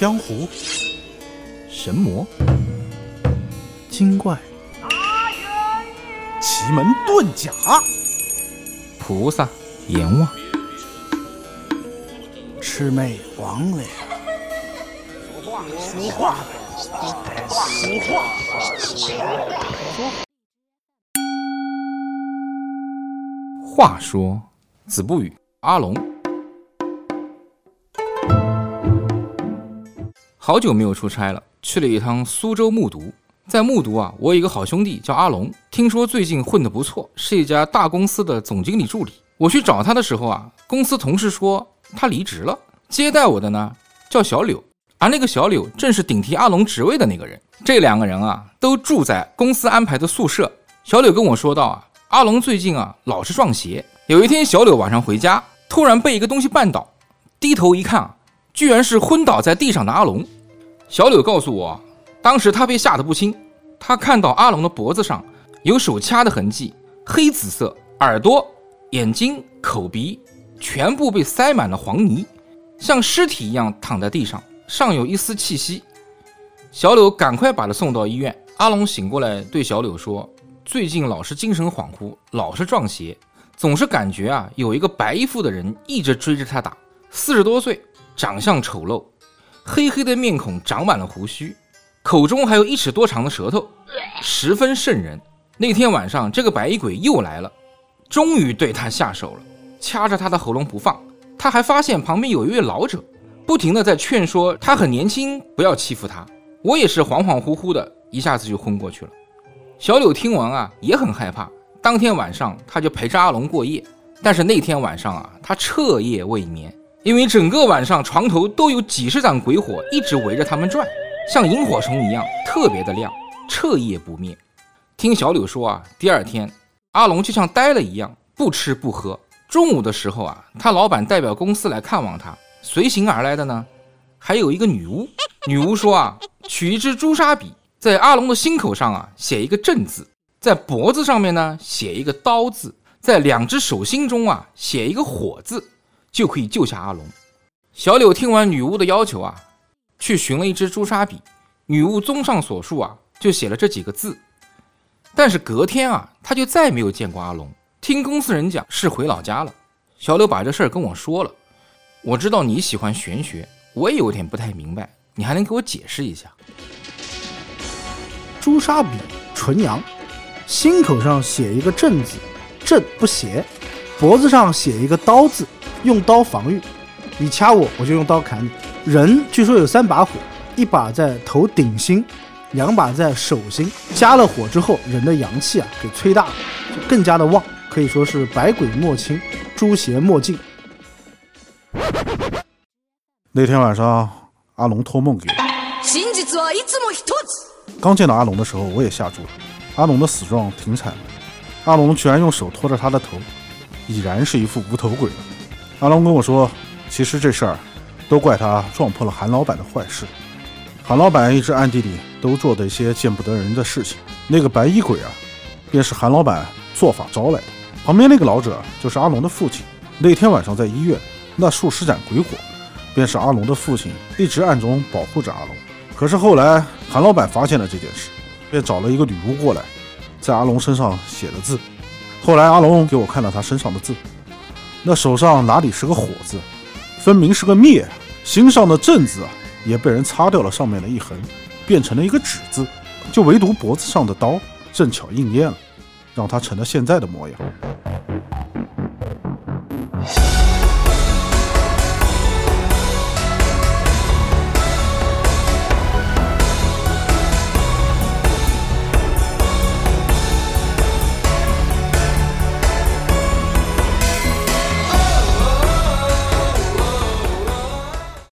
江湖、神魔、精怪、奇门遁甲、菩萨、阎王、魑魅魍魉。俗话，俗话，俗话，话说，子不语阿龙，好久没有出差了，去了一趟苏州木渎。在木渎啊，我有一个好兄弟叫阿龙，听说最近混得不错，是一家大公司的总经理助理。我去找他的时候啊，公司同事说他离职了。接待我的呢叫小柳，而那个小柳正是顶替阿龙职位的那个人。这两个人啊，都住在公司安排的宿舍。小柳跟我说道啊，阿龙最近啊老是撞邪。有一天，小柳晚上回家，突然被一个东西绊倒，低头一看啊，居然是昏倒在地上的阿龙。小柳告诉我。当时他被吓得不轻，他看到阿龙的脖子上有手掐的痕迹，黑紫色，耳朵、眼睛、口鼻全部被塞满了黄泥，像尸体一样躺在地上，尚有一丝气息。小柳赶快把他送到医院。阿龙醒过来对小柳说：“最近老是精神恍惚，老是撞邪，总是感觉啊有一个白衣服的人一直追着他打。四十多岁，长相丑陋，黑黑的面孔长满了胡须。”口中还有一尺多长的舌头，十分瘆人。那天晚上，这个白衣鬼又来了，终于对他下手了，掐着他的喉咙不放。他还发现旁边有一位老者，不停的在劝说他很年轻，不要欺负他。我也是恍恍惚惚的，一下子就昏过去了。小柳听完啊，也很害怕。当天晚上，他就陪着阿龙过夜。但是那天晚上啊，他彻夜未眠，因为整个晚上床头都有几十盏鬼火一直围着他们转。像萤火虫一样特别的亮，彻夜不灭。听小柳说啊，第二天阿龙就像呆了一样，不吃不喝。中午的时候啊，他老板代表公司来看望他，随行而来的呢，还有一个女巫。女巫说啊，取一支朱砂笔，在阿龙的心口上啊写一个正字，在脖子上面呢写一个刀字，在两只手心中啊写一个火字，就可以救下阿龙。小柳听完女巫的要求啊。去寻了一支朱砂笔，女巫综上所述啊，就写了这几个字。但是隔天啊，他就再没有见过阿龙。听公司人讲，是回老家了。小柳把这事儿跟我说了。我知道你喜欢玄学，我也有点不太明白，你还能给我解释一下？朱砂笔纯阳，心口上写一个正字，正不邪；脖子上写一个刀字，用刀防御。你掐我，我就用刀砍你。人据说有三把火，一把在头顶心，两把在手心。加了火之后，人的阳气啊给催大了，就更加的旺，可以说是百鬼莫侵，诛邪莫近。那天晚上，阿龙托梦给我。刚见到阿龙的时候，我也吓住了。阿龙的死状挺惨的，阿龙居然用手托着他的头，已然是一副无头鬼了。阿龙跟我说，其实这事儿。都怪他撞破了韩老板的坏事。韩老板一直暗地里都做的一些见不得人的事情。那个白衣鬼啊，便是韩老板做法招来的。旁边那个老者就是阿龙的父亲。那天晚上在医院，那数十盏鬼火，便是阿龙的父亲一直暗中保护着阿龙。可是后来韩老板发现了这件事，便找了一个女巫过来，在阿龙身上写了字。后来阿龙给我看了他身上的字，那手上哪里是个火字，分明是个灭。心上的正字啊，也被人擦掉了上面的一横，变成了一个止字，就唯独脖子上的刀正巧应验了，让他成了现在的模样。